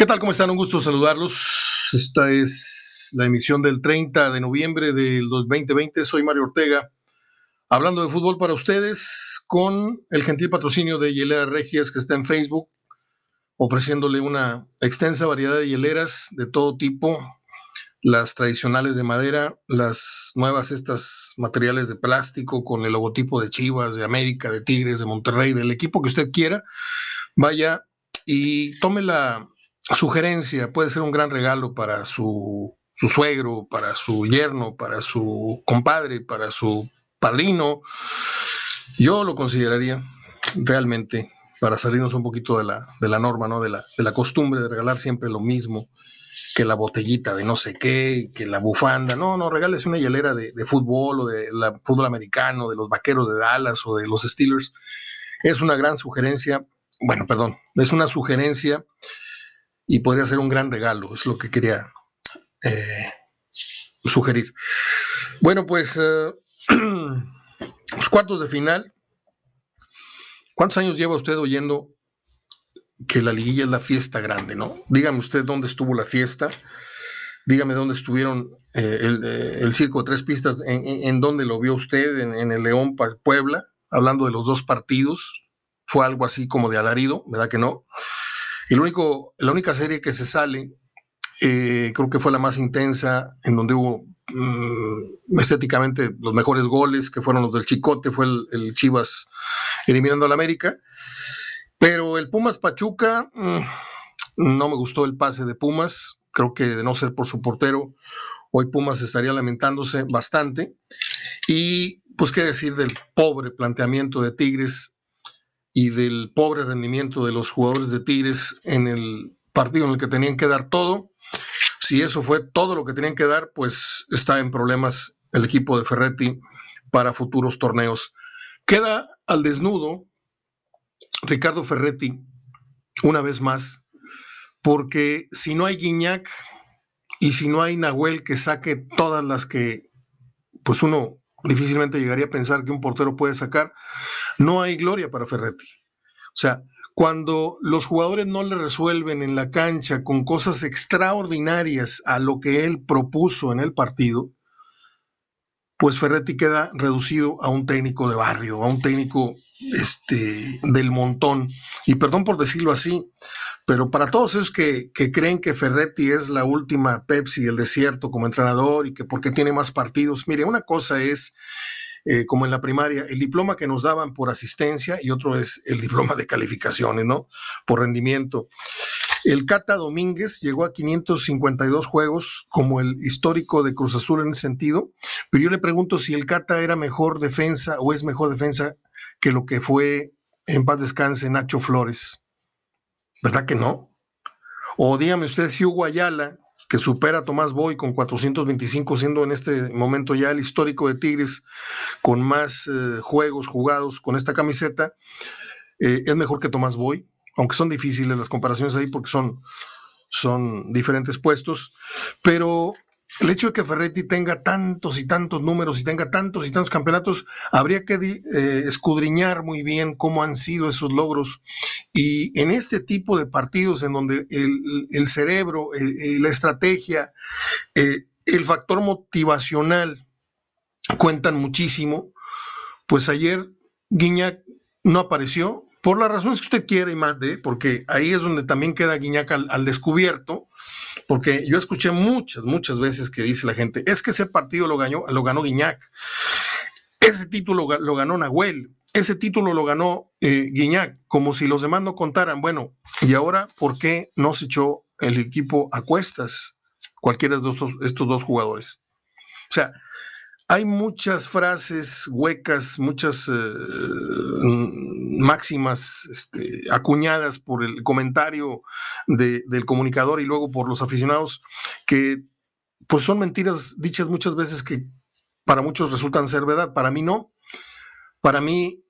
¿Qué tal? ¿Cómo están? Un gusto saludarlos. Esta es la emisión del 30 de noviembre del 2020. Soy Mario Ortega, hablando de fútbol para ustedes con el gentil patrocinio de Hielera Regias que está en Facebook, ofreciéndole una extensa variedad de hieleras de todo tipo, las tradicionales de madera, las nuevas estas materiales de plástico con el logotipo de Chivas, de América, de Tigres, de Monterrey, del equipo que usted quiera. Vaya y tome la sugerencia, puede ser un gran regalo para su, su suegro, para su yerno, para su compadre, para su padrino. Yo lo consideraría realmente para salirnos un poquito de la, de la norma, ¿no? De la, de la costumbre de regalar siempre lo mismo, que la botellita de no sé qué, que la bufanda. No, no, regálese una hielera de, de fútbol o de la, fútbol americano, de los vaqueros de Dallas o de los Steelers. Es una gran sugerencia, bueno, perdón, es una sugerencia y podría ser un gran regalo, es lo que quería eh, sugerir. Bueno, pues eh, los cuartos de final. ¿Cuántos años lleva usted oyendo que la liguilla es la fiesta grande, no? Dígame usted dónde estuvo la fiesta, dígame dónde estuvieron eh, el, circo de tres pistas, en, dónde lo vio usted, en, el León Puebla, hablando de los dos partidos, fue algo así como de alarido, ¿verdad que no? Único, la única serie que se sale, eh, creo que fue la más intensa, en donde hubo mm, estéticamente los mejores goles, que fueron los del Chicote, fue el, Chivas eliminando al América. Pero el Pumas Pachuca, mm, no me gustó el pase de Pumas, creo que de no ser por su portero, hoy Pumas estaría lamentándose bastante. Y pues qué decir del pobre planteamiento de Tigres y del pobre rendimiento de los jugadores de Tigres en el partido en el que tenían que dar todo. Si eso fue todo lo que tenían que dar, pues está en problemas el equipo de Ferretti para futuros torneos. Queda al desnudo Ricardo Ferretti una vez más, porque si no hay Guiñac y si no hay Nahuel que saque todas las que pues uno difícilmente llegaría a pensar que un portero puede sacar, no hay gloria para Ferretti. O sea, cuando los jugadores no le resuelven en la cancha con cosas extraordinarias a lo que él propuso en el partido, pues Ferretti queda reducido a un técnico de barrio, a un técnico este, del montón. Y perdón por decirlo así, pero para todos esos que, que, creen que Ferretti es la última Pepsi del desierto como entrenador y que porque tiene más partidos, mire, una cosa es, eh, como en la primaria, el diploma que nos daban por asistencia y otro es el diploma de calificaciones, ¿no? Por rendimiento. El Cata Domínguez llegó a 552 juegos como el histórico de Cruz Azul en ese sentido, pero yo le pregunto si el Cata era mejor defensa o es mejor defensa que lo que fue en paz descanse Nacho Flores. ¿Verdad que no? O dígame usted si Hugo Ayala, que supera a Tomás Boy con 425, siendo en este momento ya el histórico de Tigres con más eh, juegos jugados con esta camiseta, eh, es mejor que Tomás Boy, aunque son difíciles las comparaciones ahí porque son, son diferentes puestos, pero el hecho de que Ferretti tenga tantos y tantos números y tenga tantos y tantos campeonatos, habría que eh, escudriñar muy bien cómo han sido esos logros. Y en este tipo de partidos en donde el, cerebro, la estrategia, eh, el factor motivacional cuentan muchísimo, pues ayer Guiñac no apareció, por las razones que usted quiere y mande, porque ahí es donde también queda Guiñac al descubierto porque yo escuché muchas, muchas veces que dice la gente, es que ese partido lo ganó, lo ganó Guiñac, ese título lo ganó Nahuel, ese título lo ganó eh, Guiñac, como si los demás no contaran. Bueno, y ahora, ¿por qué no se echó el equipo a cuestas cualquiera de estos, estos dos jugadores? O sea, hay muchas frases huecas, muchas eh, mm, máximas este, acuñadas por el comentario del comunicador y luego por los aficionados que pues son mentiras dichas muchas veces que para muchos resultan ser verdad, para mí no. Para mí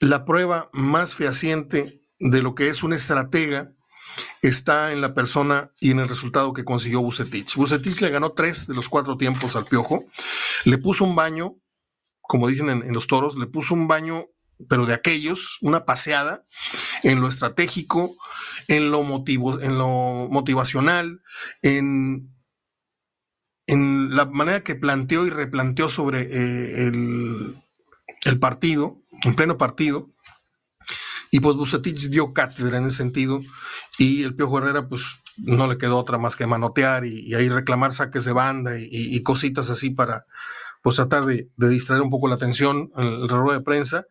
la prueba más fehaciente de lo que es una estratega está en la persona y en el resultado que consiguió Bucetich. Bucetich le ganó tres de los cuatro tiempos al Piojo, le puso un baño, como dicen en, los toros, le puso un baño pero de aquellos, una paseada en lo estratégico, en lo, en lo motivacional, en, en la manera que planteó y replanteó sobre eh, el, el partido, en pleno partido, y pues Bucetich dio cátedra en ese sentido y el Piojo Herrera pues no le quedó otra más que manotear y, ahí reclamar saques de banda y, cositas así para pues tratar de, distraer un poco la atención en el rueda de prensa.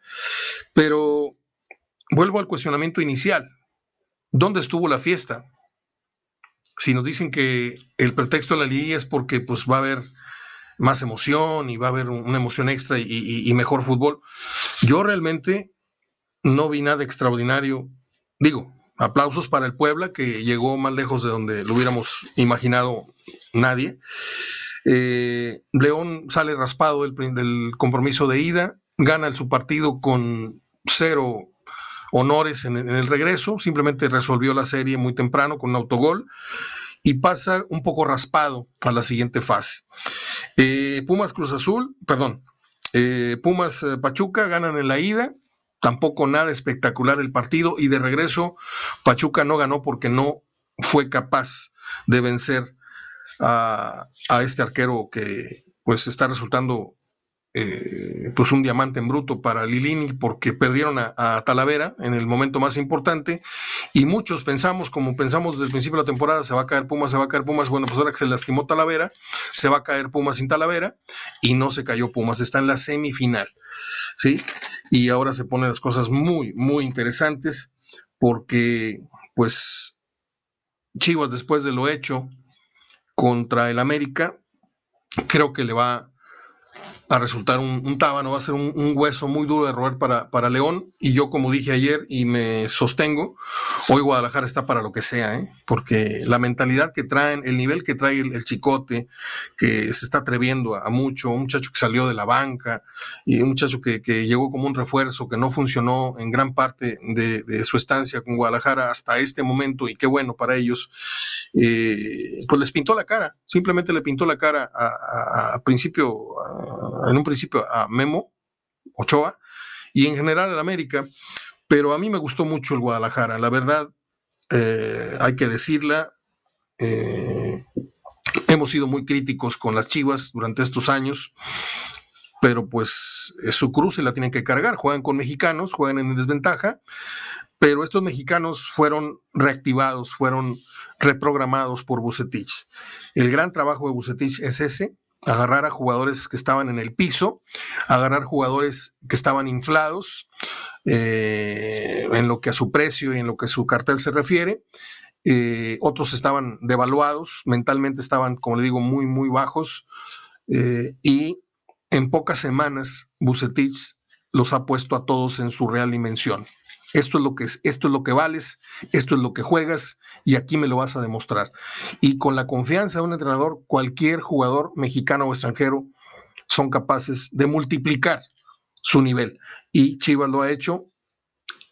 Pero vuelvo al cuestionamiento inicial. ¿Dónde estuvo la fiesta? Si nos dicen que el pretexto de la liga es porque pues va a haber más emoción y va a haber una emoción extra y mejor fútbol, yo realmente no vi nada extraordinario. Digo, aplausos para el Puebla, que llegó más lejos de donde lo hubiéramos imaginado nadie. Eh, León sale raspado del, compromiso de ida, gana su partido con cero honores en, el regreso, simplemente resolvió la serie muy temprano con un autogol y pasa un poco raspado a la siguiente fase. Eh, Pumas Cruz Azul, perdón, eh, Pumas Pachuca ganan en la ida, tampoco nada espectacular el partido y de regreso Pachuca no ganó porque no fue capaz de vencer a, este arquero que pues está resultando eh, pues un diamante en bruto para Lilini porque perdieron a, Talavera en el momento más importante y muchos pensamos, como pensamos desde el principio de la temporada, se va a caer Pumas, se va a caer Pumas, bueno, pues ahora que se lastimó Talavera, se va a caer Pumas sin Talavera y no se cayó Pumas, está en la semifinal. ¿sí? Y ahora se ponen las cosas muy, muy interesantes porque, pues, Chivas después de lo hecho contra el América, creo que le va a resultar un, tábano, va a ser un, hueso muy duro de roer para, para, León. Y yo, como dije ayer y me sostengo, hoy Guadalajara está para lo que sea, ¿eh? porque la mentalidad que traen, el nivel que trae el, chicote, que se está atreviendo a, mucho, un muchacho que salió de la banca y un muchacho que, llegó como un refuerzo, que no funcionó en gran parte de, su estancia con Guadalajara hasta este momento, y qué bueno para ellos, eh, pues les pintó la cara, simplemente le pintó la cara a, principio en un principio a Memo Ochoa y en general al América, pero a mí me gustó mucho el Guadalajara, la verdad, eh, hay que decirla, eh, hemos sido muy críticos con las Chivas durante estos años, pero pues su cruce la tienen que cargar, juegan con mexicanos, juegan en desventaja, pero estos mexicanos fueron reactivados, fueron reprogramados por Bucetich. El gran trabajo de Bucetich es ese, agarrar a jugadores que estaban en el piso, agarrar jugadores que estaban inflados eh, en lo que a su precio y en lo que a su cartel se refiere. Eh, otros estaban devaluados, mentalmente estaban, como le digo, muy, muy bajos. Eh, y en pocas semanas, Bucetich los ha puesto a todos en su real dimensión. Esto es lo que es, esto es lo que vales, esto es lo que juegas y aquí me lo vas a demostrar. Y con la confianza de un entrenador, cualquier jugador mexicano o extranjero son capaces de multiplicar su nivel. Y Chivas lo ha hecho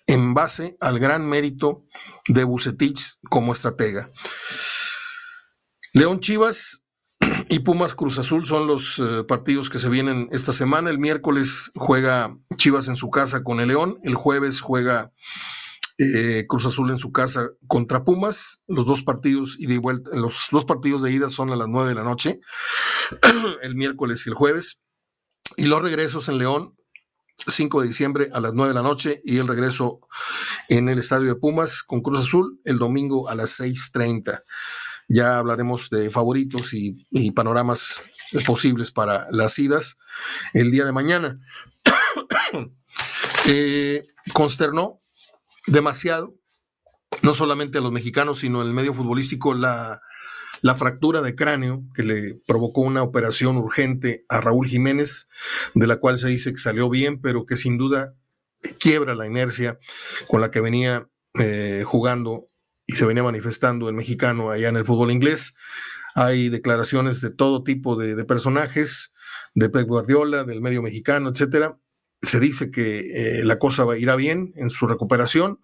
en base al gran mérito de Bucetich como estratega. León Chivas y Pumas Cruz Azul son los eh, partidos que se vienen esta semana. El miércoles juega Chivas en su casa con el León. El jueves juega eh, Cruz Azul en su casa contra Pumas. Los dos partidos y de vuelta, los dos partidos de ida son a las nueve de la noche, el miércoles y el jueves. Y los regresos en León, 5 de diciembre a las 9 de la noche y el regreso en el estadio de Pumas con Cruz Azul el domingo a las 6.30. Ya hablaremos de favoritos y, panoramas posibles para las idas el día de mañana. Eh, consternó demasiado, no solamente a los mexicanos, sino en el medio futbolístico, la, fractura de cráneo que le provocó una operación urgente a Raúl Jiménez, de la cual se dice que salió bien, pero que sin duda quiebra la inercia con la que venía eh, jugando y se venía manifestando el mexicano allá en el fútbol inglés. Hay declaraciones de todo tipo de, personajes, de Pep Guardiola, del medio mexicano, etcétera. Se dice que eh, la cosa va, irá bien en su recuperación,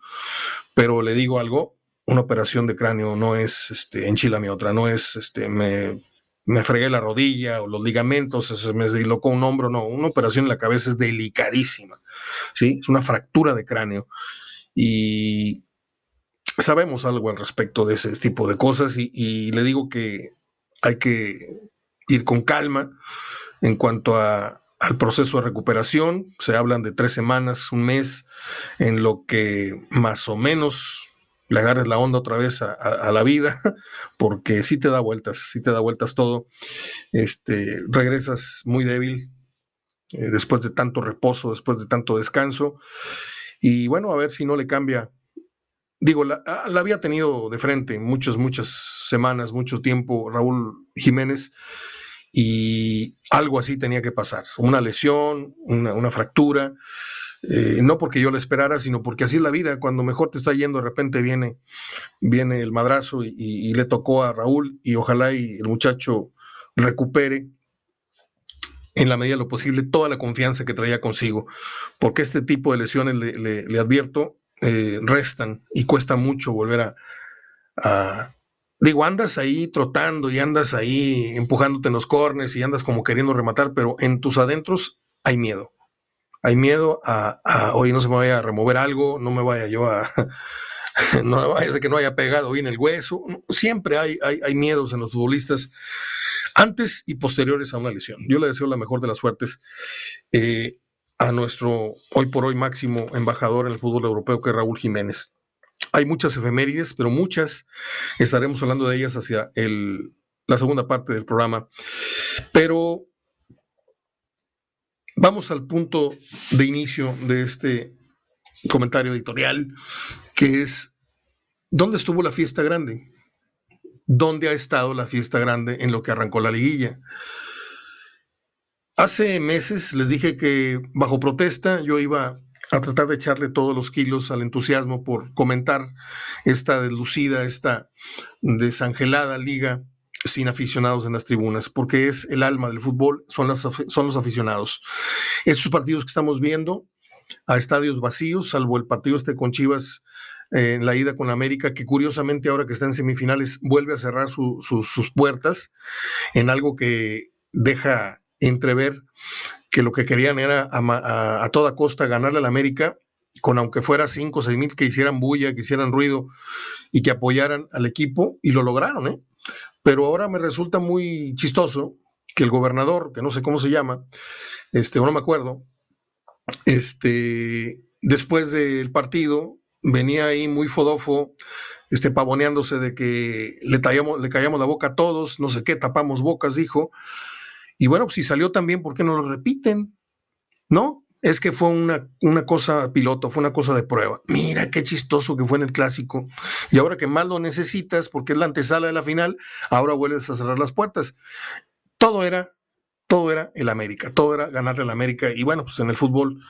pero le digo algo, una operación de cráneo no es este, enchila mi otra, no es este, me me fregué la rodilla o los ligamentos, se me dislocó un hombro, no, una operación en la cabeza es delicadísima, ¿sí? Es una fractura de cráneo y sabemos algo al respecto de ese tipo de cosas y, le digo que hay que ir con calma en cuanto a, al proceso de recuperación. Se hablan de tres semanas, un mes, en lo que más o menos le agarres la onda otra vez a, la vida, porque sí te da vueltas, sí te da vueltas todo. Este, regresas muy débil eh, después de tanto reposo, después de tanto descanso. Y bueno, a ver si no le cambia. Digo, la, ah, la había tenido de frente muchas, muchas semanas, mucho tiempo Raúl Jiménez y algo así tenía que pasar, una lesión, una, fractura, eh, no porque yo la esperara, sino porque así es la vida, cuando mejor te está yendo, de repente viene, viene el madrazo y, le tocó a Raúl y ojalá y el muchacho recupere en la medida de lo posible toda la confianza que traía consigo, porque este tipo de lesiones, le, advierto, eh, restan y cuesta mucho volver a, Digo, andas ahí trotando y andas ahí empujándote en los cornes y andas como queriendo rematar, pero en tus adentros hay miedo hay miedo a, hoy no se me vaya a remover algo, no me vaya yo a, no vaya a que no haya pegado bien el hueso. Siempre hay, hay, miedos en los futbolistas antes y posteriores a una lesión. Yo le deseo la mejor de las suertes eh, a nuestro hoy por hoy máximo embajador en el fútbol europeo, que es Raúl Jiménez. Hay muchas efemérides, pero muchas estaremos hablando de ellas hacia el, la segunda parte del programa. Pero Vamos al punto de inicio de este comentario editorial, que es, ¿dónde estuvo la fiesta grande? ¿Dónde ha estado la fiesta grande en lo que arrancó la liguilla? Hace meses les dije que bajo protesta yo iba a tratar de echarle todos los kilos al entusiasmo por comentar esta deslucida, esta desangelada liga sin aficionados en las tribunas, porque es el alma del fútbol, son, los aficionados. Estos partidos que estamos viendo a estadios vacíos, salvo el partido este con Chivas eh, en la ida con América, que curiosamente ahora que está en semifinales vuelve a cerrar sus puertas en algo que deja entrever que lo que querían era a, toda costa ganarle al América, con aunque fuera 5 o 6 mil que hicieran bulla, que hicieran ruido y que apoyaran al equipo, y lo lograron, ¿eh? Pero ahora me resulta muy chistoso que el gobernador, que no sé cómo se llama, este, no me acuerdo, este, después del partido, venía ahí muy fodofo, este, pavoneándose de que le, tallamos, le callamos la boca a todos, no sé qué, tapamos bocas, dijo. Y bueno, pues si salió también, ¿por qué no lo repiten? ¿No? es que fue una, una, cosa piloto, fue una cosa de prueba. Mira qué chistoso que fue en el clásico. Y ahora que más lo necesitas, porque es la antesala de la final, ahora vuelves a cerrar las puertas. Todo era, todo era el América, todo era ganarle al América. Y bueno, pues en el fútbol,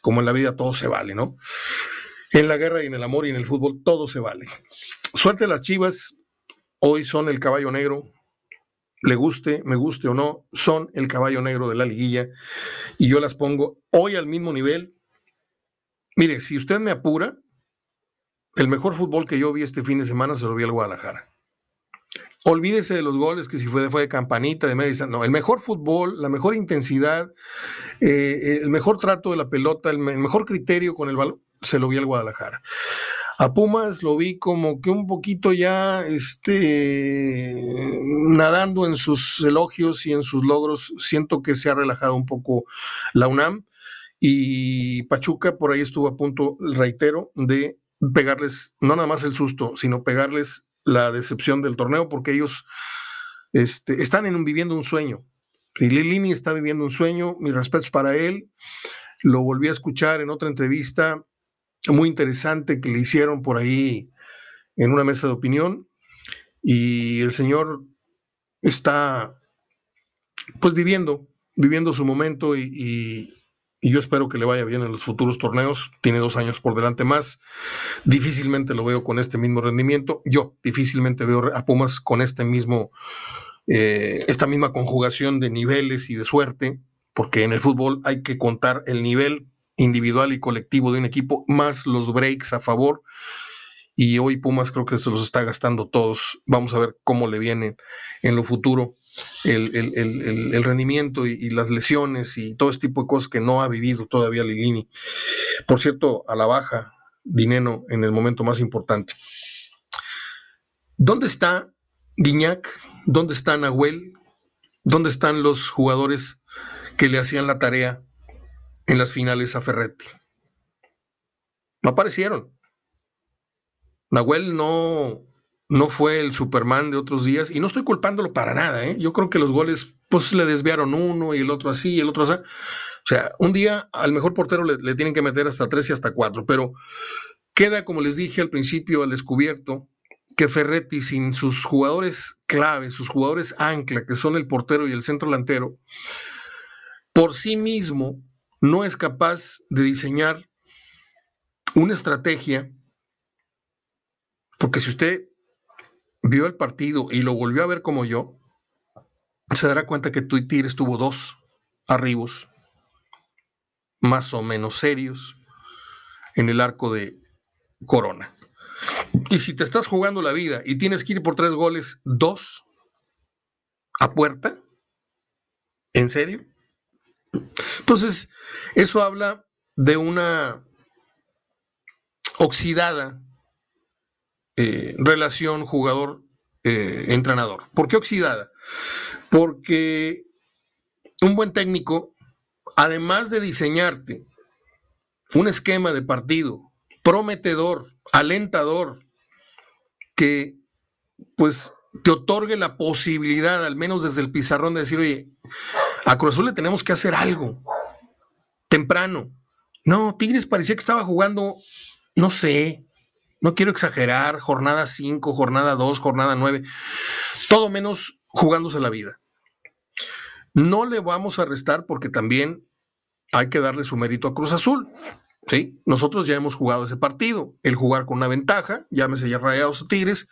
como en la vida, todo se vale, ¿no? En la guerra y en el amor y en el fútbol, todo se vale. Suerte las chivas, hoy son el caballo negro, le guste, me guste o no, son el caballo negro de la liguilla y yo las pongo hoy al mismo nivel. Mire, si usted me apura, el mejor fútbol que yo vi este fin de semana se lo vi al Guadalajara. Olvídese de los goles que si fue de, fue de campanita, de media No, el mejor fútbol, la mejor intensidad, eh, el mejor trato de la pelota, el mejor criterio con el balón, se lo vi al Guadalajara. A Pumas lo vi como que un poquito ya este, nadando en sus elogios y en sus logros. Siento que se ha relajado un poco la UNAM y Pachuca por ahí estuvo a punto, reitero, de pegarles no nada más el susto, sino pegarles la decepción del torneo porque ellos este, están en un, viviendo un sueño. Y Lilini está viviendo un sueño, mis respetos para él. Lo volví a escuchar en otra entrevista muy interesante que le hicieron por ahí en una mesa de opinión y el señor está pues viviendo, viviendo su momento y, yo espero que le vaya bien en los futuros torneos. Tiene dos años por delante más. Difícilmente lo veo con este mismo rendimiento. Yo difícilmente veo a Pumas con este mismo, eh, esta misma conjugación de niveles y de suerte, porque en el fútbol hay que contar el nivel individual y colectivo de un equipo, más los breaks a favor. Y hoy Pumas creo que se los está gastando todos. Vamos a ver cómo le viene en lo futuro el, rendimiento y, las lesiones y todo este tipo de cosas que no ha vivido todavía Ligini. Por cierto, a la baja, Dineno en el momento más importante. ¿Dónde está Guiñac? ¿Dónde está Nahuel? ¿Dónde están los jugadores que le hacían la tarea en las finales a Ferretti? No aparecieron. Nahuel no, no fue el Superman de otros días y no estoy culpándolo para nada. ¿eh? Yo creo que los goles pues le desviaron uno y el otro así y el otro así. O sea, un día al mejor portero le, le tienen que meter hasta tres y hasta cuatro, pero queda, como les dije al principio, al descubierto que Ferretti sin sus jugadores clave, sus jugadores ancla, que son el portero y el centro delantero, por sí mismo no es capaz de diseñar una estrategia, porque si usted vio el partido y lo volvió a ver como yo, se dará cuenta que Tigres tuvo dos arribos más o menos serios en el arco de Corona. Y si te estás jugando la vida y tienes que ir por tres goles, dos a puerta, ¿en serio? Entonces, eso habla de una oxidada eh, relación jugador-entrenador. Eh, ¿Por qué oxidada? Porque un buen técnico, además de diseñarte un esquema de partido prometedor, alentador, que pues te otorgue la posibilidad, al menos desde el pizarrón, de decir, oye, a Cruz Azul le tenemos que hacer algo temprano. No, Tigres parecía que estaba jugando, no sé, no quiero exagerar, jornada 5, jornada 2, jornada 9, todo menos jugándose la vida. No le vamos a restar porque también hay que darle su mérito a Cruz Azul. ¿Sí? Nosotros ya hemos jugado ese partido, el jugar con una ventaja, llámese ya Rayados o Tigres,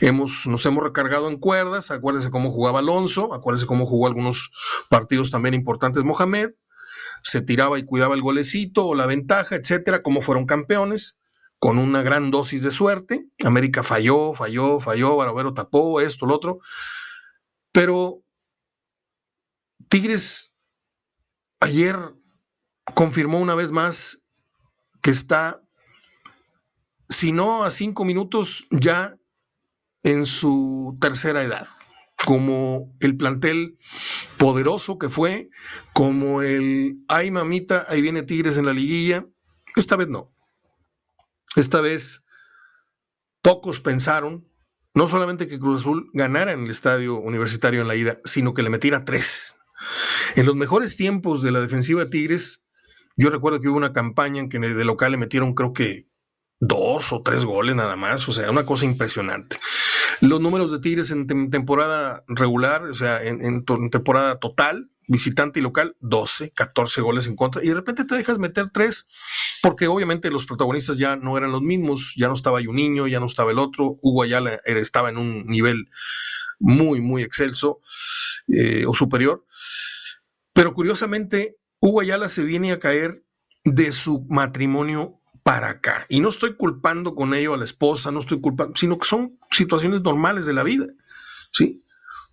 hemos, nos hemos recargado en cuerdas, acuérdense cómo jugaba Alonso, acuérdense cómo jugó algunos partidos también importantes Mohamed, se tiraba y cuidaba el golecito o la ventaja, etcétera, cómo fueron campeones con una gran dosis de suerte. América falló, falló, falló, Barovero tapó, esto, lo otro. Pero Tigres ayer confirmó una vez más que está, si no a cinco minutos, ya en su tercera edad, como el plantel poderoso que fue, como el, ay mamita, ahí viene Tigres en la liguilla, esta vez no. Esta vez pocos pensaron no solamente que Cruz Azul ganara en el estadio universitario en la ida, sino que le metiera tres. En los mejores tiempos de la defensiva de Tigres, yo recuerdo que hubo una campaña en que de local le metieron creo que dos o tres goles nada más, o sea, una cosa impresionante. Los números de Tigres en temporada regular, o sea, en temporada total, visitante y local, 12, 14 goles en contra, y de repente te dejas meter tres, porque obviamente los protagonistas ya no eran los mismos, ya no estaba un niño, ya no estaba el otro, Hugo Ayala estaba en un nivel muy, muy excelso eh, o superior, pero curiosamente Hugo Ayala se viene a caer de su matrimonio para acá, y no estoy culpando con ello a la esposa, no estoy culpando, sino que son situaciones normales de la vida, ¿sí?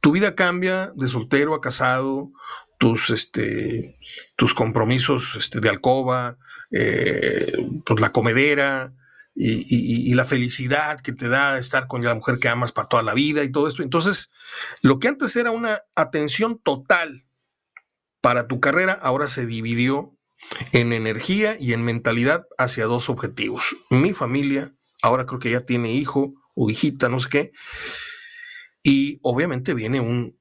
Tu vida cambia de soltero a casado, tus, este, tus compromisos este, de alcoba, eh, pues la comedera y, la felicidad que te da estar con la mujer que amas para toda la vida y todo esto. Entonces, lo que antes era una atención total para tu carrera, ahora se dividió en energía y en mentalidad hacia dos objetivos. Mi familia, ahora creo que ya tiene hijo o hijita, no sé qué, y obviamente viene un,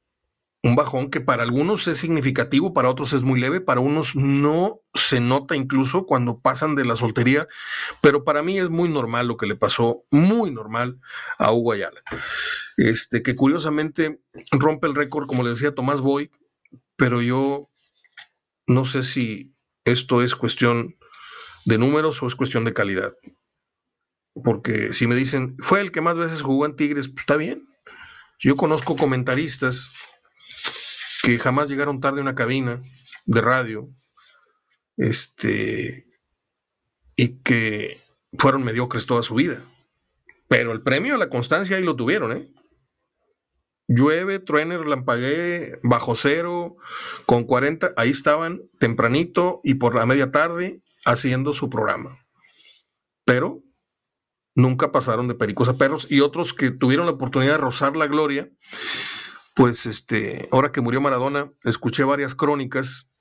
un bajón que para algunos es significativo, para otros es muy leve, para unos no se nota incluso cuando pasan de la soltería, pero para mí es muy normal lo que le pasó, muy normal a Hugo Ayala. Este, que curiosamente rompe el récord, como le decía Tomás Boy, pero yo no sé si esto es cuestión de números o es cuestión de calidad. Porque si me dicen, fue el que más veces jugó en Tigres, pues está bien. Yo conozco comentaristas que jamás llegaron tarde a una cabina de radio, este, y que fueron mediocres toda su vida. Pero el premio a la constancia ahí lo tuvieron, ¿eh? Llueve, truene, relampaguee, bajo cero, con 40, ahí estaban tempranito y por la media tarde haciendo su programa. Pero nunca pasaron de pericos perros y otros que tuvieron la oportunidad de rozar la gloria, pues este, ahora que murió Maradona, escuché varias crónicas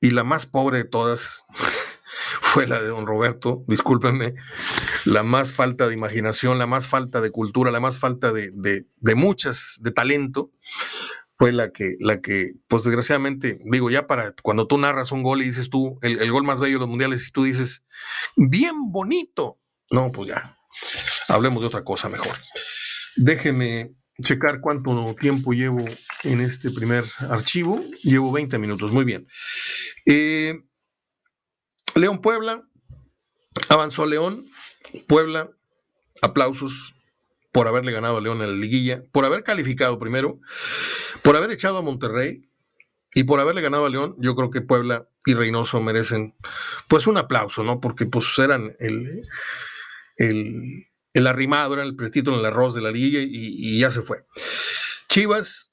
y la más pobre de todas fue la de don Roberto, discúlpenme, la más falta de imaginación, la más falta de cultura, la más falta de, de, muchas, de talento, fue la que, la que, pues desgraciadamente, digo, ya para cuando tú narras un gol y dices tú, el, el gol más bello de los mundiales, y tú dices, bien bonito, no, pues ya, hablemos de otra cosa mejor. Déjeme checar cuánto tiempo llevo en este primer archivo. Llevo 20 minutos, muy bien. Eh, León Puebla, avanzó León, Puebla, aplausos por haberle ganado a León en la liguilla, por haber calificado primero, por haber echado a Monterrey y por haberle ganado a León, yo creo que Puebla y Reynoso merecen pues un aplauso, ¿no? Porque pues eran el, el, el arrimado, eran el pretítulo en el arroz de la liguilla y, y ya se fue. Chivas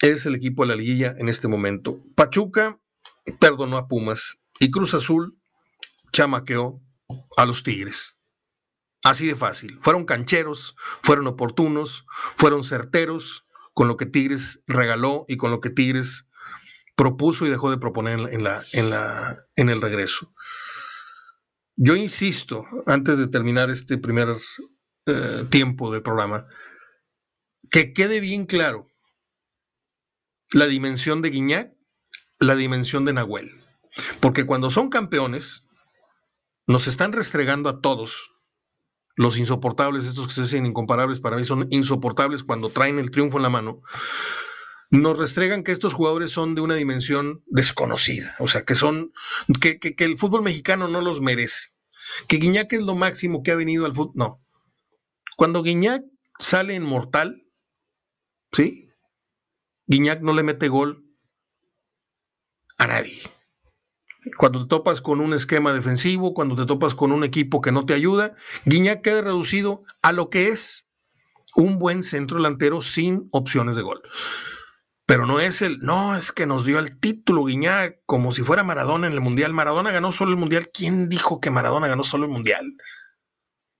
es el equipo de la liguilla en este momento. Pachuca perdonó a Pumas y Cruz Azul chamaqueó a los Tigres. Así de fácil. Fueron cancheros, fueron oportunos, fueron certeros con lo que Tigres regaló y con lo que Tigres propuso y dejó de proponer en, el regreso. Yo insisto, antes de terminar este primer eh, tiempo del programa, que quede bien claro la dimensión de Guiñac, la dimensión de Nahuel. Porque cuando son campeones, nos están restregando a todos los insoportables, estos que se hacen incomparables, para mí son insoportables cuando traen el triunfo en la mano, nos restregan que estos jugadores son de una dimensión desconocida, o sea, que son, que, que, el fútbol mexicano no los merece, que Guiñac es lo máximo que ha venido al fútbol, no. Cuando Guiñac sale en mortal, ¿sí? Guiñac no le mete gol a nadie. Cuando te topas con un esquema defensivo, cuando te topas con un equipo que no te ayuda, Guiñac queda reducido a lo que es un buen centro delantero sin opciones de gol. Pero no es el, no, es que nos dio el título Guiñac como si fuera Maradona en el Mundial. Maradona ganó solo el Mundial. ¿Quién dijo que Maradona ganó solo el Mundial?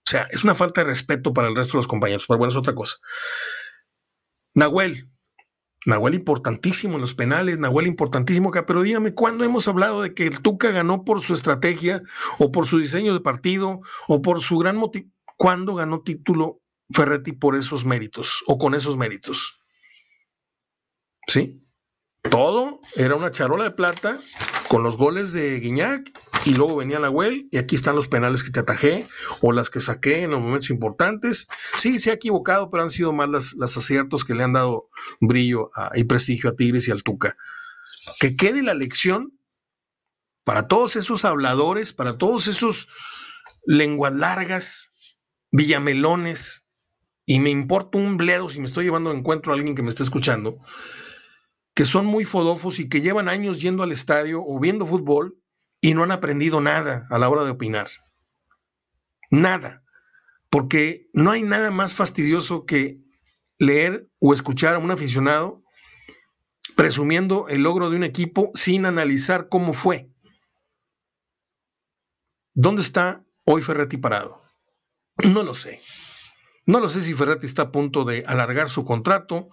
O sea, es una falta de respeto para el resto de los compañeros, pero bueno, es otra cosa. Nahuel, Nahuel importantísimo en los penales, Nahuel importantísimo acá, pero dígame, ¿cuándo hemos hablado de que el Tuca ganó por su estrategia o por su diseño de partido o por su gran motivo? ¿Cuándo ganó título Ferretti por esos méritos o con esos méritos? ¿Sí? Todo era una charola de plata con los goles de Guiñac y luego venía la Nahuel y aquí están los penales que te atajé o las que saqué en los momentos importantes. Sí, se ha equivocado, pero han sido más las, aciertos que le han dado brillo y prestigio a Tigres y al Tuca. Que quede la lección para todos esos habladores, para todos esos lenguas largas, villamelones, y me importa un bledo si me estoy llevando a encuentro a alguien que me está escuchando, que son muy fodofos y que llevan años yendo al estadio o viendo fútbol y no han aprendido nada a la hora de opinar. Nada. Porque no hay nada más fastidioso que leer o escuchar a un aficionado presumiendo el logro de un equipo sin analizar cómo fue. ¿Dónde está hoy Ferretti parado? No lo sé. No lo sé si Ferretti está a punto de alargar su contrato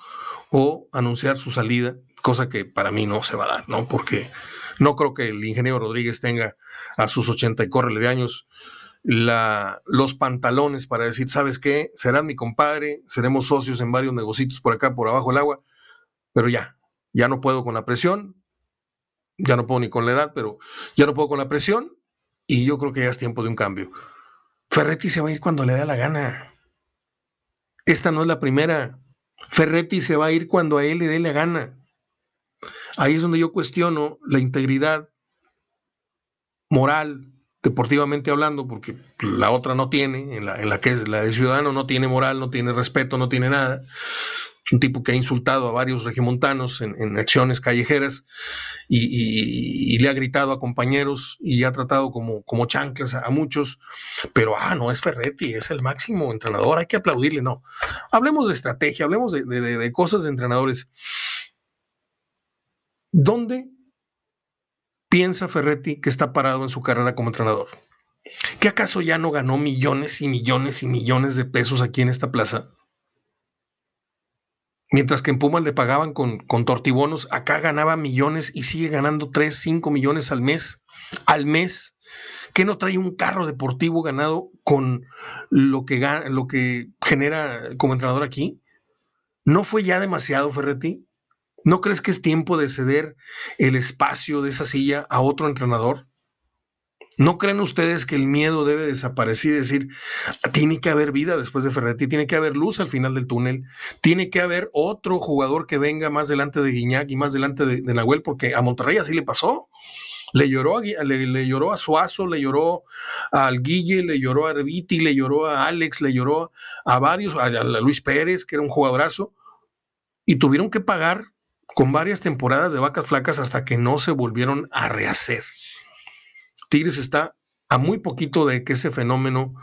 o anunciar su salida cosa que para mí no se va a dar, ¿no? Porque no creo que el ingeniero Rodríguez tenga a sus 80 y córrele de años los pantalones para decir, ¿sabes qué? Serás mi compadre, seremos socios en varios negocios por acá, por abajo del agua, pero ya, ya no puedo con la presión, ya no puedo ni con la edad, pero ya no puedo con la presión y yo creo que ya es tiempo de un cambio. Ferretti se va a ir cuando le dé la gana. Esta no es la primera. Ferretti se va a ir cuando a él le dé la gana. Ahí es donde yo cuestiono la integridad moral, deportivamente hablando, porque la otra no tiene, en la, que la de ciudadano no tiene moral, no tiene respeto, no tiene nada. un tipo que ha insultado a varios regimontanos en, acciones callejeras y, le ha gritado a compañeros y ha tratado como, como chanclas a, muchos, pero ah, no es Ferretti, es el máximo entrenador, hay que aplaudirle, no. Hablemos de estrategia, hablemos de cosas de entrenadores. ¿Dónde piensa Ferretti que está parado en su carrera como entrenador? ¿Que acaso ya no ganó millones y millones y millones de pesos aquí en esta plaza? Mientras que en Pumas le pagaban con, con tortibonos, acá ganaba millones y sigue ganando 3, 5 millones al mes. Al mes. ¿Que no trae un carro deportivo ganado con lo que, lo que genera como entrenador aquí? ¿No fue ya demasiado, Ferretti? ¿No crees que es tiempo de ceder el espacio de esa silla a otro entrenador? ¿No creen ustedes que el miedo debe desaparecer y decir, tiene que haber vida después de Ferretti, tiene que haber luz al final del túnel, tiene que haber otro jugador que venga más delante de Guiñac y más delante de, Nahuel, porque a Monterrey así le pasó. Le lloró, a, le, lloró a Suazo, le lloró al Guille, le lloró a Reviti, le lloró a Alex, le lloró a varios, a, a Luis Pérez, que era un jugadorazo, y tuvieron que pagar con varias temporadas de vacas flacas hasta que no se volvieron a rehacer. Tigres está a muy poquito de que ese fenómeno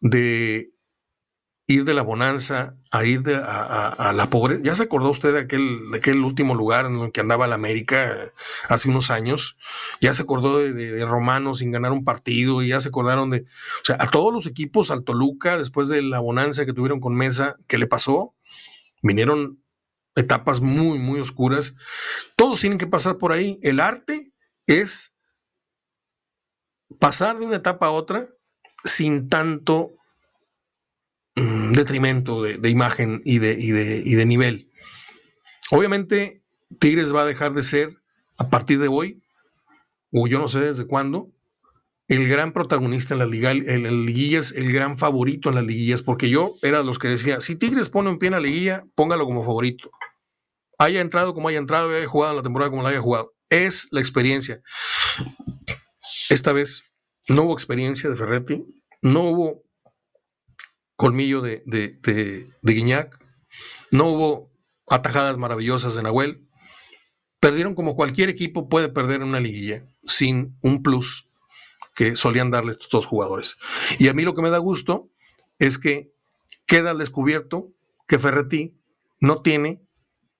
de ir de la bonanza a ir de, a, la pobreza. ¿Ya se acordó usted de aquel, de último lugar en el que andaba la América hace unos años? ¿Ya se acordó de, de, Romano sin ganar un partido? ¿Y ya se acordaron de, o sea, a todos los equipos, al Toluca, después de la bonanza que tuvieron con Mesa, ¿qué le pasó? Vinieron etapas muy, muy oscuras. Todos tienen que pasar por ahí. El arte es pasar de una etapa a otra sin tanto mm, detrimento de, imagen y de, y de, nivel. Obviamente, Tigres va a dejar de ser, a partir de hoy, o yo no sé desde cuándo, el gran protagonista en la liga, en las liguillas, el gran favorito en las liguillas, porque yo era de los que decía, si Tigres pone un pie en la liguilla, póngalo como favorito. Haya entrado como haya entrado, haya jugado la temporada como la haya jugado. Es la experiencia. Esta vez no hubo experiencia de Ferretti, no hubo colmillo de, de, Guiñac, no hubo atajadas maravillosas de Nahuel. Perdieron como cualquier equipo puede perder en una liguilla, sin un plus que solían darle estos dos jugadores. Y a mí lo que me da gusto es que queda al descubierto que Ferretti no tiene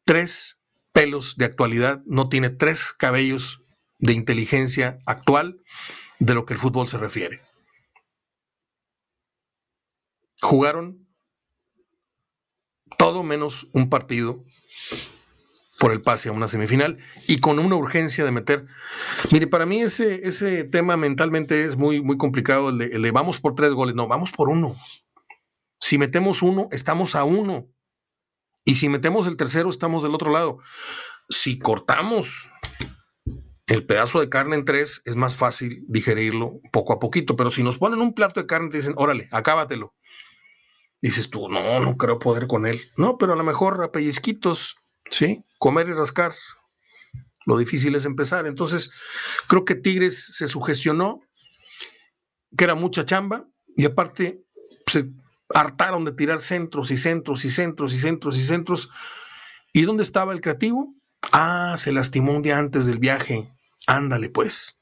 tres pelos de actualidad, no tiene tres cabellos de inteligencia actual de lo que el fútbol se refiere. Jugaron todo menos un partido por el pase a una semifinal y con una urgencia de meter. Mire, para mí ese, ese tema mentalmente es muy, muy complicado, el de, vamos por tres goles, no, vamos por uno. Si metemos uno, estamos a uno. Y si metemos el tercero, estamos del otro lado. Si cortamos el pedazo de carne en tres es más fácil digerirlo poco a poquito, pero si nos ponen un plato de carne y te dicen, órale, acábatelo. Dices tú, no, no creo poder con él. No, pero a lo mejor a pellizquitos, ¿sí? Comer y rascar. Lo difícil es empezar. Entonces, creo que Tigres se sugestionó, que era mucha chamba, y aparte se hartaron de tirar centros y centros y centros y centros y centros. ¿Y dónde estaba el creativo? Ah, se lastimó un día antes del viaje. Ándale pues,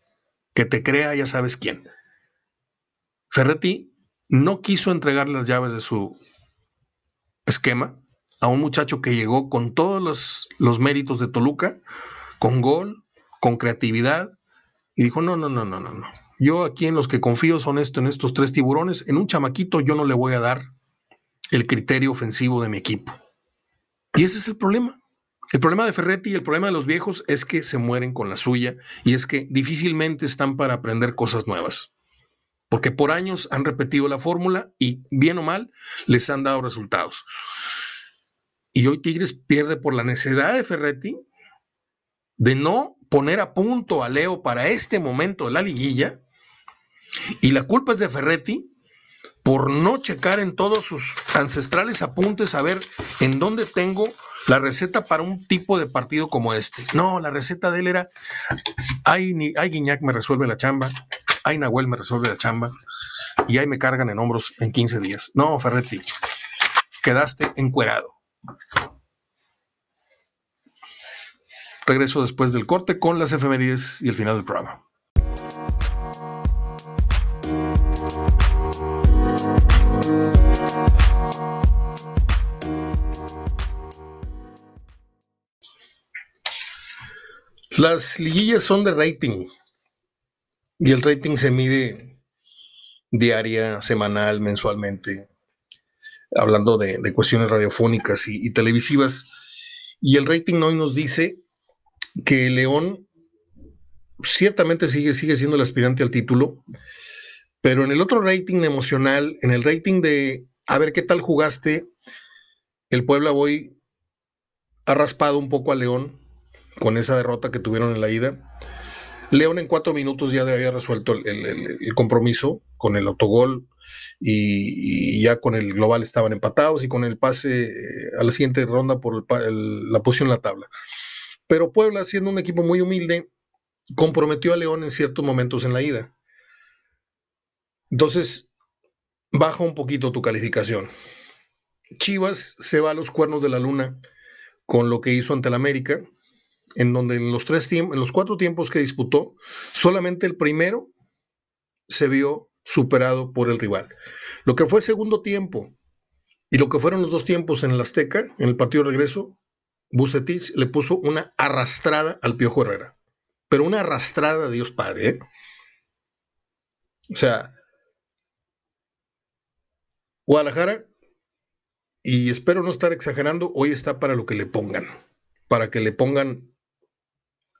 que te crea ya sabes quién. Ferretti no quiso entregar las llaves de su esquema a un muchacho que llegó con todos los, los méritos de Toluca, con gol, con creatividad, y dijo, no, no, no, no, no, no. Yo aquí en los que confío son esto, en estos tres tiburones, en un chamaquito yo no le voy a dar el criterio ofensivo de mi equipo. Y ese es el problema. El problema de Ferretti y el problema de los viejos es que se mueren con la suya y es que difícilmente están para aprender cosas nuevas. Porque por años han repetido la fórmula y, bien o mal, les han dado resultados. Y hoy Tigres pierde por la necesidad de Ferretti de no poner a punto a Leo para este momento de la liguilla. Y la culpa es de Ferretti por no checar en todos sus ancestrales apuntes a ver en dónde tengo la receta para un tipo de partido como este. No, la receta de él era, ay, ay Guiñac me resuelve la chamba, ay Nahuel me resuelve la chamba, y ahí me cargan en hombros en 15 días. No, Ferretti, quedaste encuerado. Regreso después del corte con las efemérides y el final del programa. Las liguillas son de rating y el rating se mide diaria, semanal, mensualmente, hablando de, cuestiones radiofónicas y, televisivas. Y el rating hoy nos dice que León ciertamente sigue, sigue siendo el aspirante al título, pero en el otro rating emocional, en el rating de a ver qué tal jugaste, el Puebla hoy ha raspado un poco a León con esa derrota que tuvieron en la ida. León en cuatro minutos ya había resuelto el, compromiso con el autogol y, ya con el global estaban empatados y con el pase eh, a la siguiente ronda por la posición en la tabla. Pero Puebla, siendo un equipo muy humilde, comprometió a León en ciertos momentos en la ida. Entonces, baja un poquito tu calificación. Chivas se va a los cuernos de la luna con lo que hizo ante el América, en donde en los, tres en los cuatro tiempos que disputó, solamente el primero se vio superado por el rival. Lo que fue segundo tiempo y lo que fueron los dos tiempos en el Azteca, en el partido de regreso, Bucetich le puso una arrastrada al Piojo Herrera. Pero una arrastrada, Dios Padre. ¿eh? O sea, Guadalajara, y espero no estar exagerando, hoy está para lo que le pongan. Para que le pongan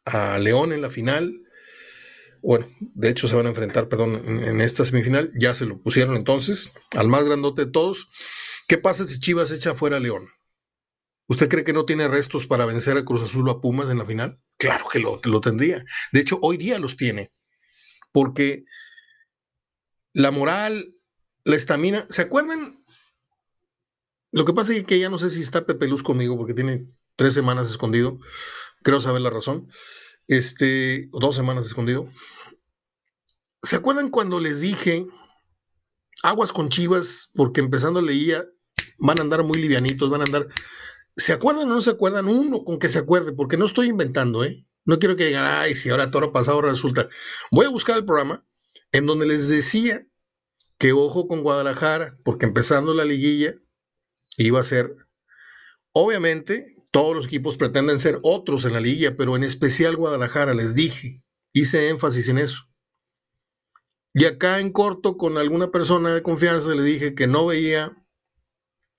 a León en la final. Bueno, de hecho se van a enfrentar, perdón, en, esta semifinal. Ya se lo pusieron entonces al más grandote de todos. ¿Qué pasa si Chivas echa fuera a León? ¿Usted cree que no tiene restos para vencer a Cruz Azul o a Pumas en la final? Claro que lo, lo tendría. De hecho, hoy día los tiene. Porque la moral, la estamina. ¿Se acuerdan? Lo que pasa es que ya no sé si está Pepe Luz conmigo porque tiene tres semanas escondido. Creo saber la razón este, dos semanas escondido. ¿Se acuerdan cuando les dije aguas con Chivas? Porque empezando leía, van a andar muy livianitos, van a andar. ¿Se acuerdan o no se acuerdan? Uno con que se acuerde, porque no estoy inventando, ¿eh? No quiero que digan, ay, si ahora toro pasado resulta. Voy a buscar el programa en donde les decía que ojo con Guadalajara, porque empezando la liguilla iba a ser, obviamente, todos los equipos pretenden ser otros en la liga, pero en especial Guadalajara, les dije, hice énfasis en eso. Y acá en corto, con alguna persona de confianza, le dije que no veía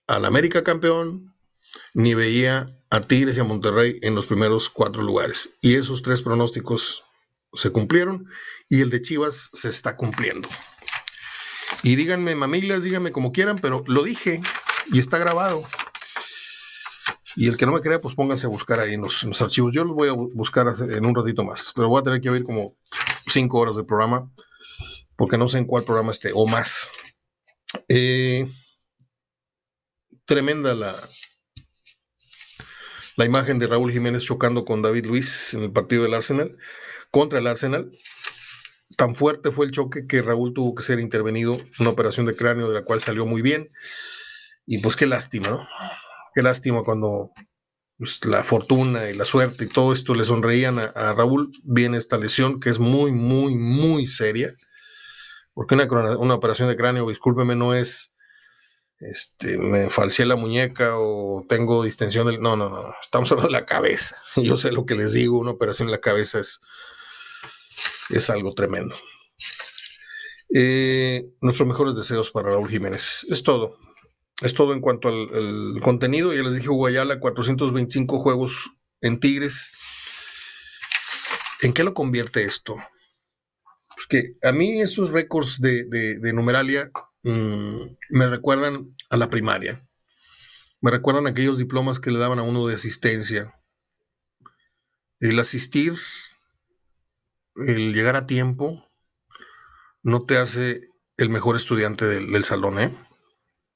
al América campeón, ni veía a Tigres y a Monterrey en los primeros cuatro lugares. Y esos tres pronósticos se cumplieron y el de Chivas se está cumpliendo. Y díganme, mamilas, díganme como quieran, pero lo dije y está grabado. Y el que no me crea, pues pónganse a buscar ahí en los, archivos. Yo los voy a buscar en un ratito más, pero voy a tener que oír como cinco horas de programa, porque no sé en cuál programa esté, o más. Eh, tremenda la, la imagen de Raúl Jiménez chocando con David Luis en el partido del Arsenal, contra el Arsenal. Tan fuerte fue el choque que Raúl tuvo que ser intervenido, una operación de cráneo de la cual salió muy bien. Y pues qué lástima, ¿no? Qué lástima cuando pues, la fortuna y la suerte y todo esto le sonreían a, Raúl. Viene esta lesión que es muy, muy, muy seria. Porque una, operación de cráneo, discúlpeme, no es este, me falseé la muñeca o tengo distensión del... No, no, no, estamos hablando de la cabeza. Yo sé lo que les digo, una operación en la cabeza es, es algo tremendo. Eh, nuestros mejores deseos para Raúl Jiménez. Es todo. Es todo en cuanto al, contenido. Ya les dije, Guayala, 425 juegos en Tigres. ¿En qué lo convierte esto? Pues que a mí estos récords de, numeralia mm, me recuerdan a la primaria. Me recuerdan aquellos diplomas que le daban a uno de asistencia. El asistir, el llegar a tiempo, no te hace el mejor estudiante del, del salón, ¿eh?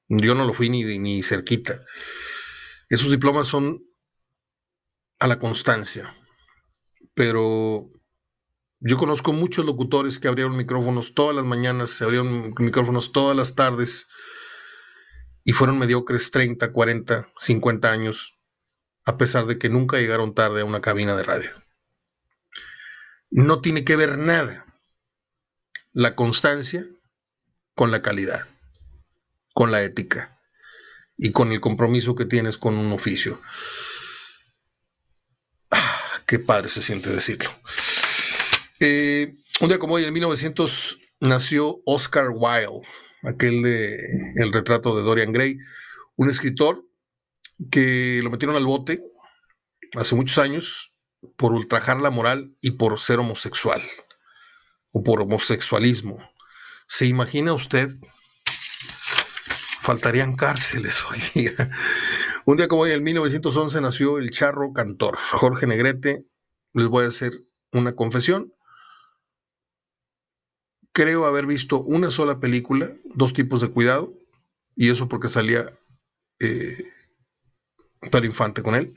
Yo no lo fui ni, ni cerquita. Esos diplomas son a la constancia, pero yo conozco muchos locutores que abrieron micrófonos todas las mañanas, se abrieron micrófonos todas las tardes y fueron mediocres 30, 40, 50 años a pesar de que nunca llegaron tarde a una cabina de radio. No tiene que ver nada la constancia con la calidad, con la ética y con el compromiso que tienes con un oficio. Ah, qué padre se siente decirlo. Eh, un día como hoy, en 1900, nació Oscar Wilde, aquel de El retrato de Dorian Gray, un escritor que lo metieron al bote hace muchos años por ultrajar la moral y por ser homosexual o por homosexualismo. ¿Se imagina usted? Faltarían cárceles hoy día. Un día como hoy, en 1911, nació el charro cantor Jorge Negrete. Les voy a hacer una confesión. Creo haber visto una sola película, dos tipos de cuidado, y eso porque salía eh, Infante con él.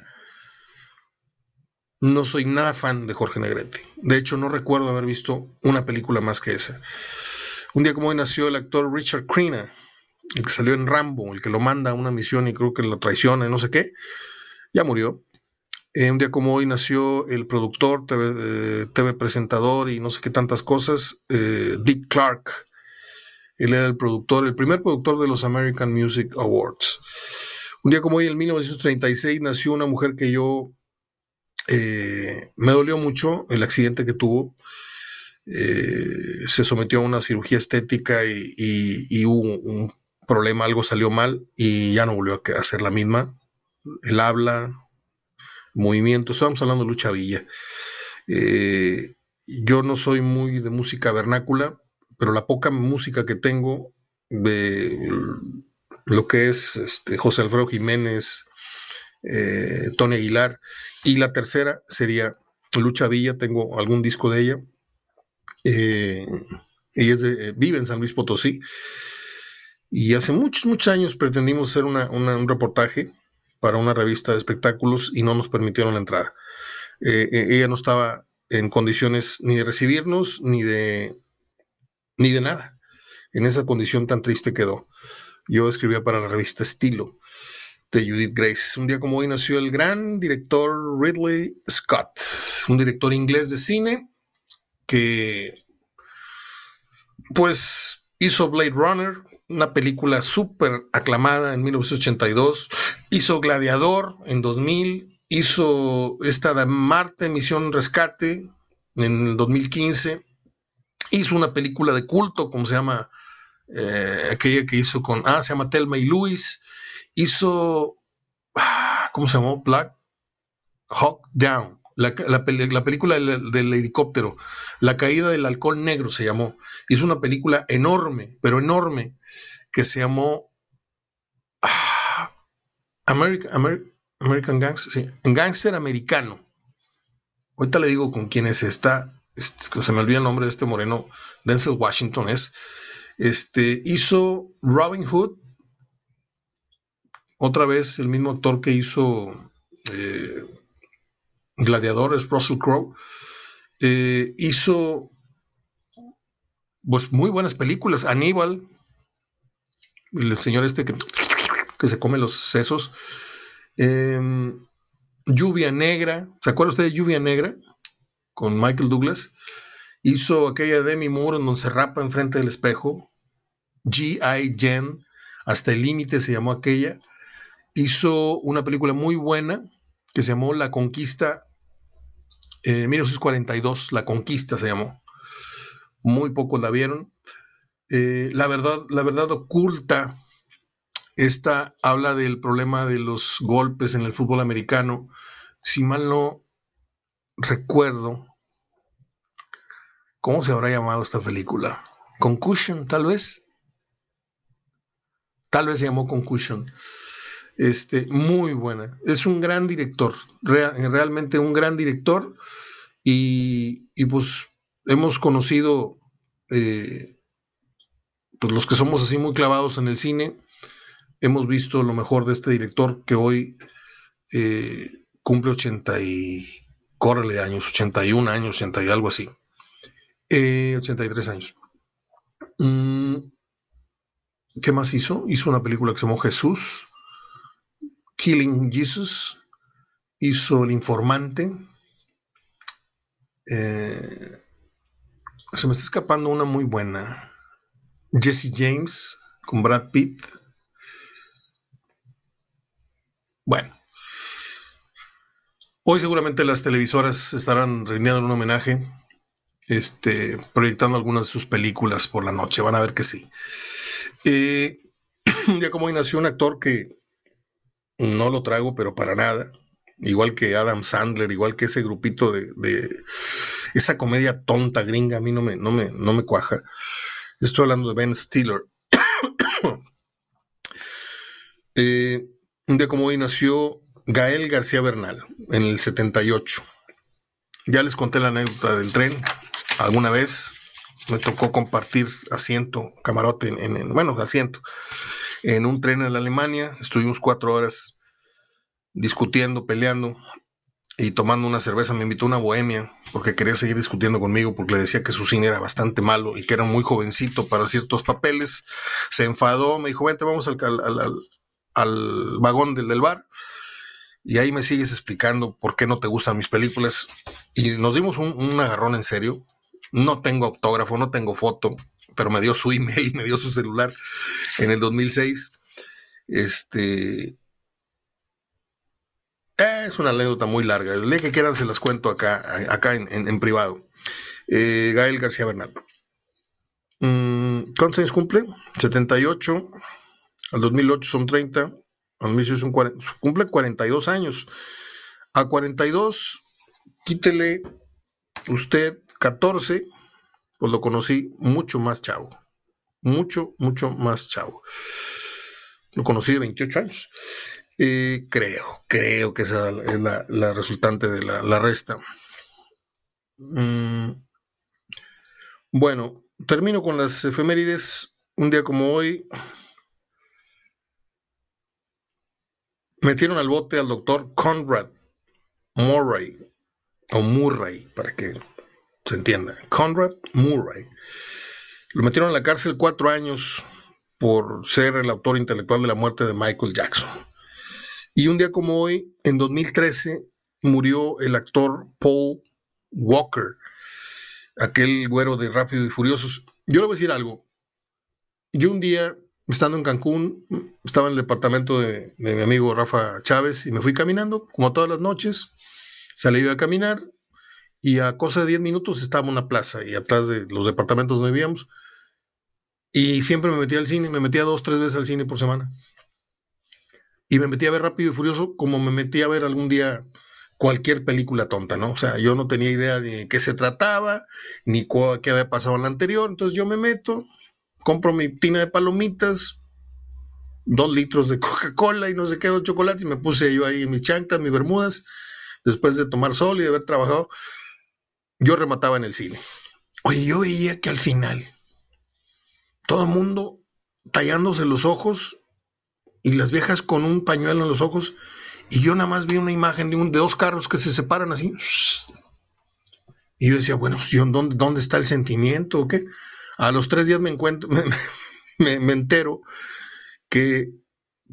No soy nada fan de Jorge Negrete. De hecho, no recuerdo haber visto una película más que esa. Un día como hoy nació el actor Richard Crenna, el que salió en Rambo, el que lo manda a una misión y creo que lo traiciona y no sé qué. Ya murió. Eh, un día como hoy nació el productor, TV, eh, presentador y no sé qué tantas cosas, eh, Dick Clark. Él era el productor, el primer productor de los American Music Awards. Un día como hoy, en 1936, nació una mujer que yo eh, me dolió mucho el accidente que tuvo. Se sometió a una cirugía estética y, hubo un problema, algo salió mal y ya no volvió a hacer la misma. El habla, movimiento, estábamos hablando de Lucha Villa. Eh, yo no soy muy de música vernácula, pero la poca música que tengo de lo que es este, José Alfredo Jiménez, Tony Aguilar, y la tercera sería Lucha Villa, tengo algún disco de ella. Eh, ella eh, vive en San Luis Potosí. Y hace muchos, muchos años pretendimos hacer un reportaje para una revista de espectáculos y no nos permitieron la entrada. Eh, ella no estaba en condiciones ni de recibirnos ni de, ni de nada. En esa condición tan triste quedó. Yo escribía para la revista Estilo de Judith Grace. Un día como hoy nació el gran director Ridley Scott, un director inglés de cine que pues hizo Blade Runner, una película súper aclamada en 1982, hizo Gladiador en 2000, hizo esta de Marte, Misión Rescate en el 2015, hizo una película de culto, como se llama, eh, aquella que hizo con, ah, se llama Telma y Luis, hizo, ah, ¿cómo se llamó? Black Hawk Down, la, película del, helicóptero, La caída del halcón negro se llamó. Hizo una película enorme, pero enorme, que se llamó ah, American, American Gangster, sí, Gangster Americano. Ahorita le digo con quién es esta, se me olvida el nombre de este moreno, Denzel Washington es. Este, hizo Robin Hood, otra vez el mismo actor que hizo eh, Gladiador, es Russell Crowe, eh, hizo pues muy buenas películas. Aníbal, el señor este que, se come los sesos. Em, Lluvia Negra, ¿se acuerda usted de Lluvia Negra? Con Michael Douglas. Hizo aquella de Demi Moore en donde se rapa enfrente del espejo. G.I. Jen, hasta el límite se llamó aquella hizo una película muy buena que se llamó La Conquista, eh, 1942, La Conquista se llamó. Muy pocos la vieron. Eh, la, verdad, la verdad oculta, esta habla del problema de los golpes en el fútbol americano. Si mal no recuerdo, ¿cómo se habrá llamado esta película? Concussion, tal vez. Tal vez se llamó Concussion. Este, muy buena. Es un gran director, realmente un gran director. Y, pues hemos conocido, eh, pues los que somos así muy clavados en el cine, hemos visto lo mejor de este director que hoy eh, cumple 80 y córrele años, 81 años, 80 y algo así. 83 eh, años. Mm, ¿Qué más hizo? Hizo una película que se llamó Jesús, Killing Jesus, hizo El Informante. Eh, se me está escapando una muy buena. Jesse James con Brad Pitt. Bueno. Hoy seguramente las televisoras estarán rindiendo un homenaje, este, proyectando algunas de sus películas por la noche. Van a ver que sí. Eh, ya como hoy nació un actor que no lo trago, pero para nada. Igual que Adam Sandler, igual que ese grupito de, esa comedia tonta gringa, a mí no me, no me, no me cuaja. Estoy hablando de Ben Stiller. Eh, un como hoy nació Gael García Bernal, en el 78. Ya les conté la anécdota del tren alguna vez. Me tocó compartir asiento, camarote, en, bueno, asiento, en un tren en la Alemania. Estuvimos cuatro horas discutiendo, peleando y tomando una cerveza. Me invitó una bohemia porque quería seguir discutiendo conmigo porque le decía que su cine era bastante malo y que era muy jovencito para ciertos papeles. Se enfadó, me dijo, vente, vamos al, al, vagón del, del bar y ahí me sigues explicando por qué no te gustan mis películas. Y nos dimos un, un, agarrón en serio. No tengo autógrafo, no tengo foto, pero me dio su email y me dio su celular en el 2006. Este, es una anécdota muy larga. El día que quieran se las cuento acá, acá en, privado. Eh, Gael García Bernal. Mm, ¿Cuántos años cumple? 78. Al 2008 son 30. Al 2006 son 40. Cumple 42 años. A 42, quítele usted 14, pues lo conocí mucho más chavo. Mucho, mucho más chavo. Lo conocí de 28 años. Eh, creo, creo que esa es la, resultante de la, resta. Mm, bueno, termino con las efemérides. Un día como hoy, metieron al bote al doctor Conrad Murray, o Murray, para que se entienda. Conrad Murray. Lo metieron a la cárcel cuatro años por ser el autor intelectual de la muerte de Michael Jackson. Y un día como hoy, en 2013, murió el actor Paul Walker, aquel güero de Rápido y Furiosos. Yo le voy a decir algo. Yo un día, estando en Cancún, estaba en el departamento de, mi amigo Rafa Chávez y me fui caminando, como todas las noches. Salí a caminar y a cosa de 10 minutos estaba una plaza y atrás de los departamentos donde vivíamos. Y siempre me metía al cine, me metía dos, tres veces al cine por semana y me metí a ver Rápido y Furioso como me metí a ver algún día cualquier película tonta, ¿no? O sea, yo no tenía idea de qué se trataba, ni qué había pasado en la anterior, entonces yo me meto, compro mi tina de palomitas, dos litros de Coca-Cola y no sé qué, dos chocolates, y me puse yo ahí mis chanclas, mis bermudas, después de tomar sol y de haber trabajado, yo remataba en el cine. Oye, yo veía que al final todo el mundo tallándose los ojos y las viejas con un pañuelo en los ojos y yo nada más vi una imagen de, un, de dos carros que se separan así. Y yo decía, bueno, ¿dónde, ¿dónde está el sentimiento o qué? A los tres días me encuentro, me, me, entero que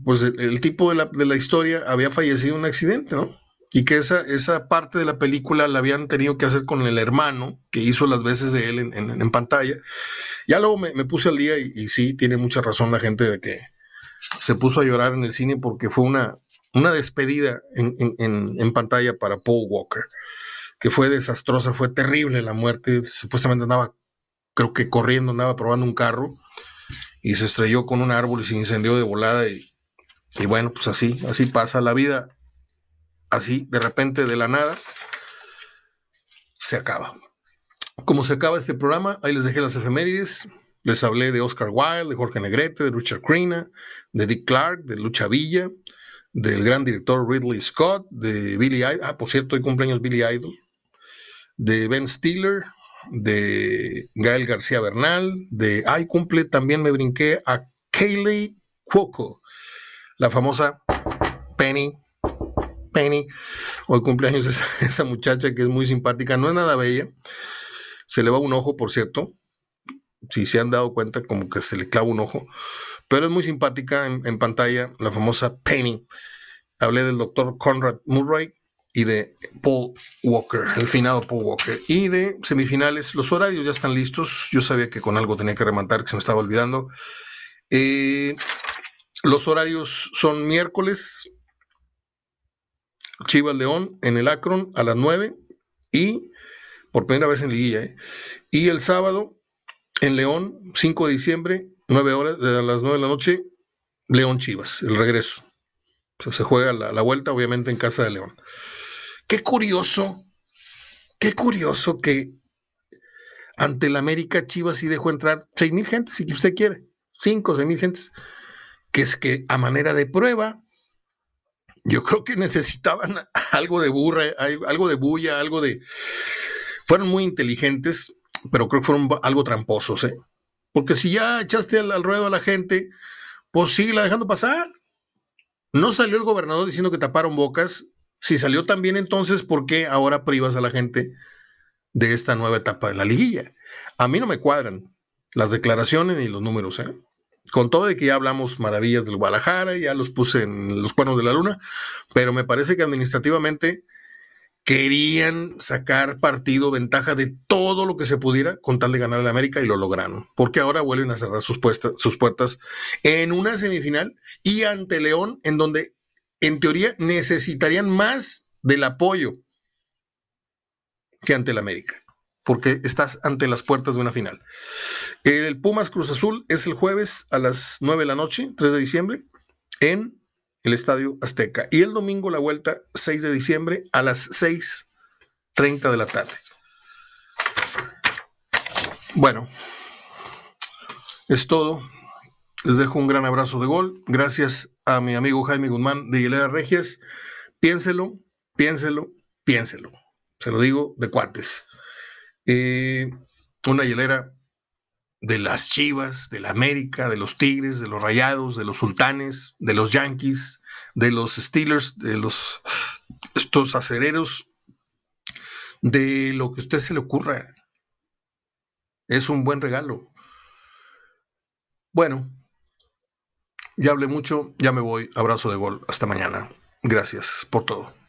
pues el, tipo de la, de la, historia había fallecido en un accidente, ¿no? Y que esa, esa parte de la película la habían tenido que hacer con el hermano que hizo las veces de él en, en, pantalla. Ya luego me, puse al día y sí, tiene mucha razón la gente de que se puso a llorar en el cine porque fue una, una despedida en, pantalla para Paul Walker, que fue desastrosa, fue terrible la muerte, supuestamente andaba, creo que corriendo, andaba probando un carro y se estrelló con un árbol y se incendió de volada y, y bueno, pues así, así pasa la vida, así de repente de la nada se acaba. Como se acaba este programa, ahí les dejé las efemérides. Les hablé de Oscar Wilde, de Jorge Negrete, de Richard Crenna, de Dick Clark, de Lucha Villa, del gran director Ridley Scott, de Billy Idol, ah, por cierto, hoy cumpleaños Billy Idol, de Ben Stiller, de Gael García Bernal, de, ay, cumple, también me brinqué a Kayleigh Cuoco, la famosa Penny, Penny, hoy cumpleaños esa muchacha que es muy simpática, no es nada bella, se le va un ojo, por cierto, si se han dado cuenta, como que se le clava un ojo, pero es muy simpática en, pantalla, la famosa Penny. Hablé del doctor Conrad Murray, y de Paul Walker, el finado Paul Walker. Y de semifinales, los horarios ya están listos. Yo sabía que con algo tenía que rematar, que se me estaba olvidando. Eh, los horarios son miércoles, Chivas León en el Akron a las 9 y por primera vez en liguilla. ¿eh? Y el sábado en León, 5 de diciembre, 9 horas, a las 9 de la noche, León Chivas, el regreso. se juega la, vuelta, obviamente, en casa de León. Qué curioso, qué curioso que ante el América Chivas sí dejó entrar 6 mil gentes, si usted quiere, 5 o 6 mil gentes, que es que a manera de prueba, yo creo que necesitaban algo de burra, algo de bulla, algo de... Fueron muy inteligentes, pero creo que fueron algo tramposos, ¿eh? Porque si ya echaste al, ruedo a la gente, pues la dejando pasar. No salió el gobernador diciendo que taparon bocas. Si salió también entonces, ¿por qué ahora privas a la gente de esta nueva etapa de la liguilla? A mí no me cuadran las declaraciones ni los números, ¿eh? Con todo de que ya hablamos maravillas del Guadalajara, ya los puse en los cuernos de la luna, pero me parece que administrativamente querían sacar partido, ventaja de todo lo que se pudiera con tal de ganar a América y lo lograron. Porque ahora vuelven a cerrar sus, sus puertas en una semifinal y ante León, en donde en teoría necesitarían más del apoyo que ante el América, porque estás ante las puertas de una final. El Pumas Cruz Azul es el jueves a las 9 de la noche, 3 de diciembre, en el Estadio Azteca. Y el domingo la vuelta, 6 de diciembre, a las 6.30 de la tarde. Bueno, es todo. Les dejo un gran abrazo de gol. Gracias a mi amigo Jaime Guzmán de Hilera Regias. Piénselo, piénselo, piénselo. Se lo digo de cuartes. Eh, una hielera de las Chivas, de la América, de los Tigres, de los Rayados, de los Sultanes, de los Yankees, de los Steelers, de los estos acereros, de lo que a usted se le ocurra. Es un buen regalo. Bueno, ya hablé mucho, ya me voy. Abrazo de gol. Hasta mañana. Gracias por todo.